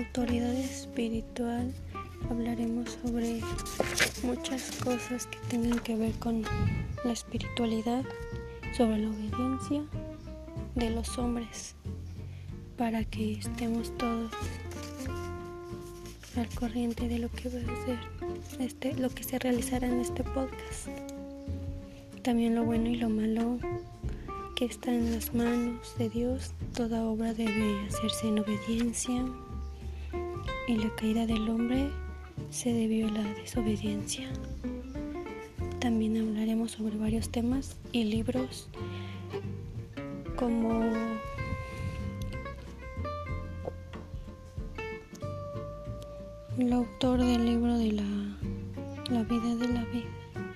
autoridad espiritual hablaremos sobre muchas cosas que tengan que ver con la espiritualidad, sobre la obediencia de los hombres, para que estemos todos al corriente de lo que va a ser este, lo que se realizará en este podcast. También lo bueno y lo malo que está en las manos de Dios. Toda obra debe hacerse en obediencia y la caída del hombre se debió a la desobediencia. También hablaremos sobre varios temas y libros como el autor del libro de la, la vida de la vida